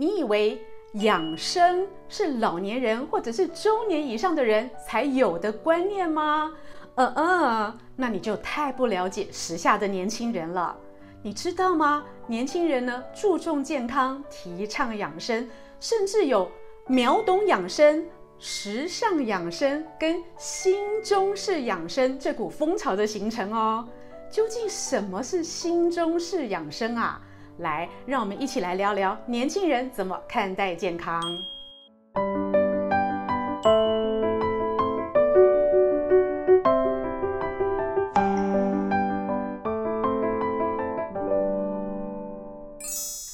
你以为养生是老年人或者是中年以上的人才有的观念吗？嗯嗯，那你就太不了解时下的年轻人了。你知道吗？年轻人呢，注重健康，提倡养生，甚至有秒懂养生、时尚养生跟新中式养生这股风潮的形成哦。究竟什么是新中式养生啊？来，让我们一起来聊聊年轻人怎么看待健康。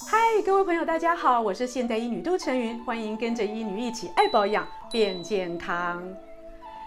嗨各位朋友，大家好，我是现代医女杜丞芸，欢迎跟着医女一起爱保养变健康。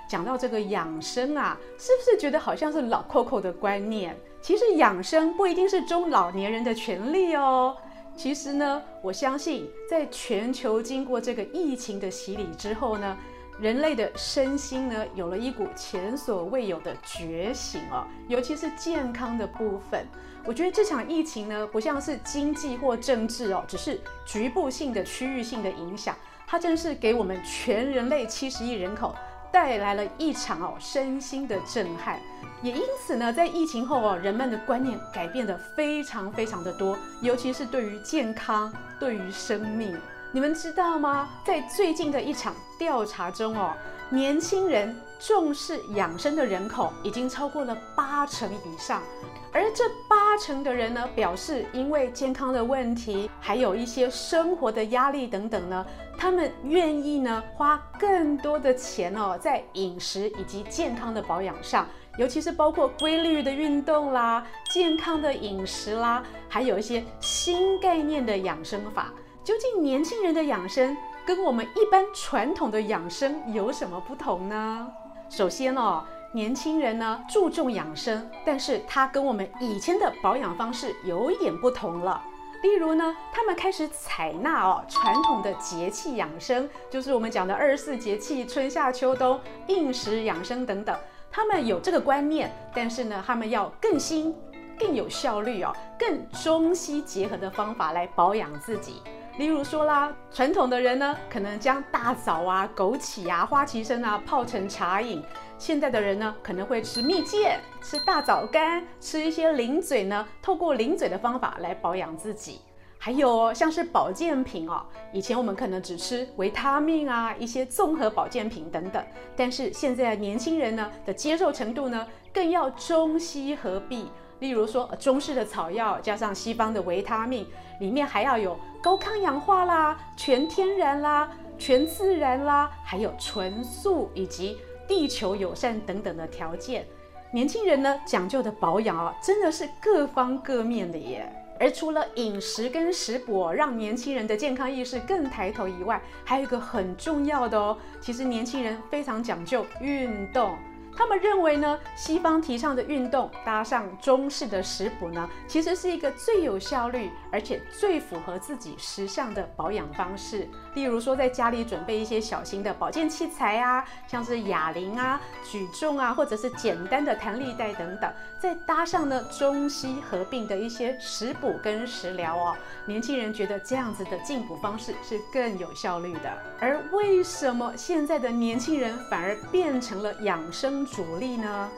讲到这个养生啊，是不是觉得好像是老扣扣的观念？其实养生不一定是中老年人的权利哦。其实呢，我相信在全球经过这个疫情的洗礼之后呢，人类的身心呢，有了一股前所未有的觉醒哦，尤其是健康的部分。我觉得这场疫情呢，不像是经济或政治哦，只是局部性的、区域性的影响，它正是给我们全人类七十亿人口带来了一场哦身心的震撼。也因此呢，在疫情后哦，人们的观念改变得非常非常的多，尤其是对于健康、对于生命。你们知道吗？在最近的一场调查中哦，年轻人重视养生的人口已经超过了八成以上，而这八成的人呢，表示因为健康的问题，还有一些生活的压力等等呢，他们愿意呢花更多的钱哦，在饮食以及健康的保养上，尤其是包括规律的运动啦、健康的饮食啦，还有一些新概念的养生法。究竟年轻人的养生跟我们一般传统的养生有什么不同呢？首先哦，年轻人呢注重养生，但是他跟我们以前的保养方式有一点不同了。例如呢，他们开始采纳哦传统的节气养生，就是我们讲的二十四节气、春夏秋冬、应时养生等等。他们有这个观念，但是呢，他们要更新、更有效率哦，更中西结合的方法来保养自己。例如说啦，传统的人呢，可能将大枣啊、枸杞啊、花旗参啊泡成茶饮；现在的人呢，可能会吃蜜饯、吃大枣干、吃一些零嘴呢，透过零嘴的方法来保养自己。还有像是保健品哦，以前我们可能只吃维他命啊，一些综合保健品等等，但是现在年轻人呢的接受程度呢，更要中西合璧。例如说，中式的草药加上西方的维他命，里面还要有高抗氧化啦、全天然啦、全自然啦，还有纯素以及地球友善等等的条件。年轻人呢讲究的保养啊，真的是各方各面的耶。而除了饮食跟食补让年轻人的健康意识更抬头以外，还有一个很重要的哦，其实年轻人非常讲究运动。他们认为呢，西方提倡的运动搭上中式的食补呢，其实是一个最有效率，而且最符合自己时尚的保养方式。例如说，在家里准备一些小型的保健器材啊，像是哑铃啊、举重啊，或者是简单的弹力带等等，再搭上呢中西合并的一些食补跟食疗哦，年轻人觉得这样子的进补方式是更有效率的。而为什么现在的年轻人反而变成了养生主力呢？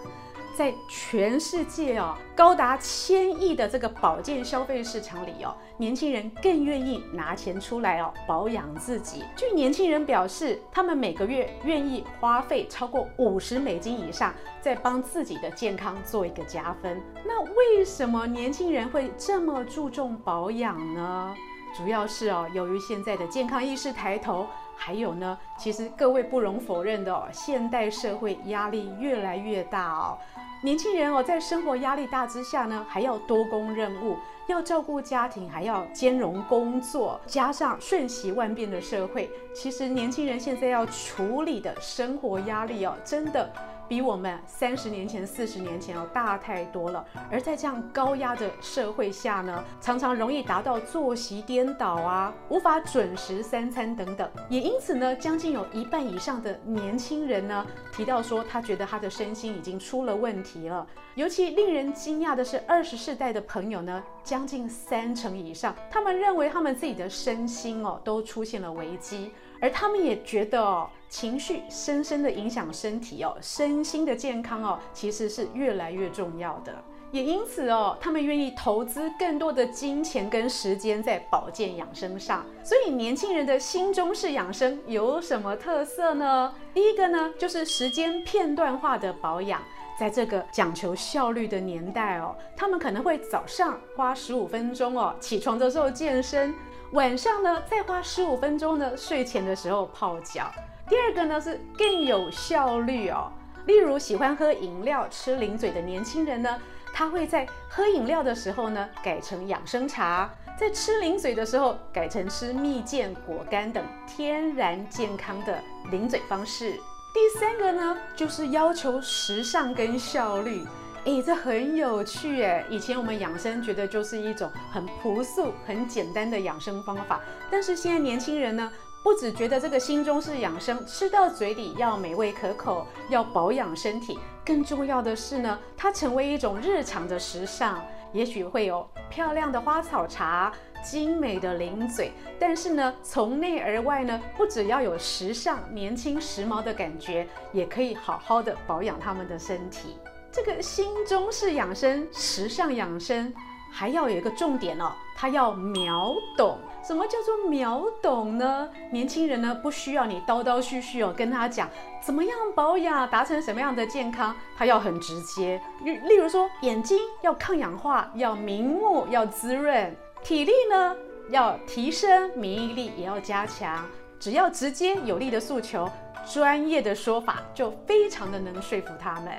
在全世界哦，高达千亿的这个保健消费市场里哦，年轻人更愿意拿钱出来哦保养自己。据年轻人表示，他们每个月愿意花费超过五十美金以上，在帮自己的健康做一个加分。那为什么年轻人会这么注重保养呢？主要是哦，由于现在的健康意识抬头。还有呢，其实各位不容否认的哦，现代社会压力越来越大哦。年轻人哦，在生活压力大之下呢，还要多工任务，要照顾家庭，还要兼容工作，加上瞬息万变的社会，其实年轻人现在要处理的生活压力哦，真的比我们三十年前、四十年前要大太多了。而在这样高压的社会下呢，常常容易达到作息颠倒啊，无法准时三餐等等。也因此呢，将近有一半以上的年轻人呢，提到说他觉得他的身心已经出了问题了。尤其令人惊讶的是，二十世代的朋友呢，将近三成以上，他们认为他们自己的身心哦都出现了危机。而他们也觉得哦，情绪深深的影响身体哦，身心的健康哦，其实是越来越重要的。也因此哦，他们愿意投资更多的金钱跟时间在保健养生上。所以，年轻人的新中式养生有什么特色呢？第一个呢，就是时间片段化的保养。在这个讲求效率的年代哦，他们可能会早上花十五分钟哦，起床的时候健身。晚上呢，再花十五分钟呢，睡前的时候泡脚。第二个呢是更有效率哦，例如喜欢喝饮料、吃零嘴的年轻人呢，他会在喝饮料的时候呢改成养生茶，在吃零嘴的时候改成吃蜜饯、果干等天然健康的零嘴方式。第三个呢就是要求时尚跟效率。诶，这很有趣诶。以前我们养生觉得就是一种很朴素、很简单的养生方法，但是现在年轻人呢，不只觉得这个新中式养生吃到嘴里要美味可口，要保养身体，更重要的是呢，它成为一种日常的时尚。也许会有漂亮的花草茶、精美的零嘴，但是呢，从内而外呢，不只要有时尚、年轻、时髦的感觉，也可以好好的保养他们的身体。这个新中式养生、时尚养生，还要有一个重点哦，它要秒懂。什么叫做秒懂呢？年轻人呢，不需要你叨叨絮絮哦，跟他讲怎么样保养，达成什么样的健康，他要很直接。例例如说，眼睛要抗氧化，要明目，要滋润；体力呢，要提升，免疫力也要加强。只要直接有力的诉求，专业的说法就非常的能说服他们。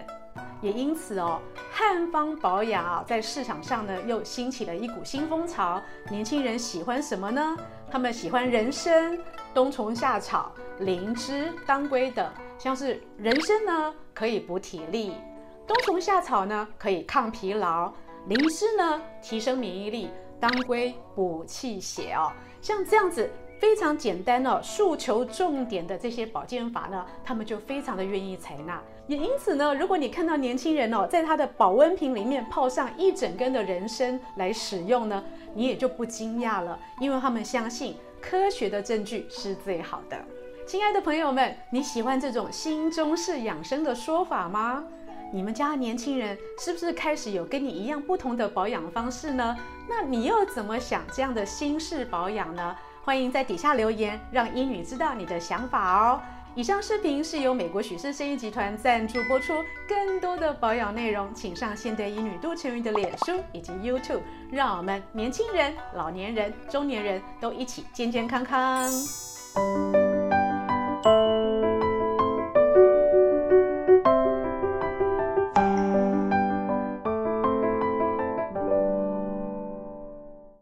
也因此哦，汉方保养啊，在市场上呢又兴起了一股新风潮。年轻人喜欢什么呢？他们喜欢人参、冬虫夏草、灵芝、当归等。像是人参呢，可以补体力；冬虫夏草呢，可以抗疲劳；灵芝呢，提升免疫力；当归补气血哦。像这样子。非常简单哦，诉求重点的这些保健法呢，他们就非常的愿意采纳。也因此呢，如果你看到年轻人哦，在他的保温瓶里面泡上一整根的人参来使用呢，你也就不惊讶了，因为他们相信科学的证据是最好的。亲爱的朋友们，你喜欢这种新中式养生的说法吗？你们家的年轻人是不是开始有跟你一样不同的保养方式呢？那你又怎么想这样的新式保养呢？欢迎在底下留言，让医女知道你的想法哦。以上视频是由美国许氏生意集团赞助播出。更多的保养内容，请上现代医女杜成云的脸书以及 YouTube。让我们年轻人、老年人、中年人都一起健健康康。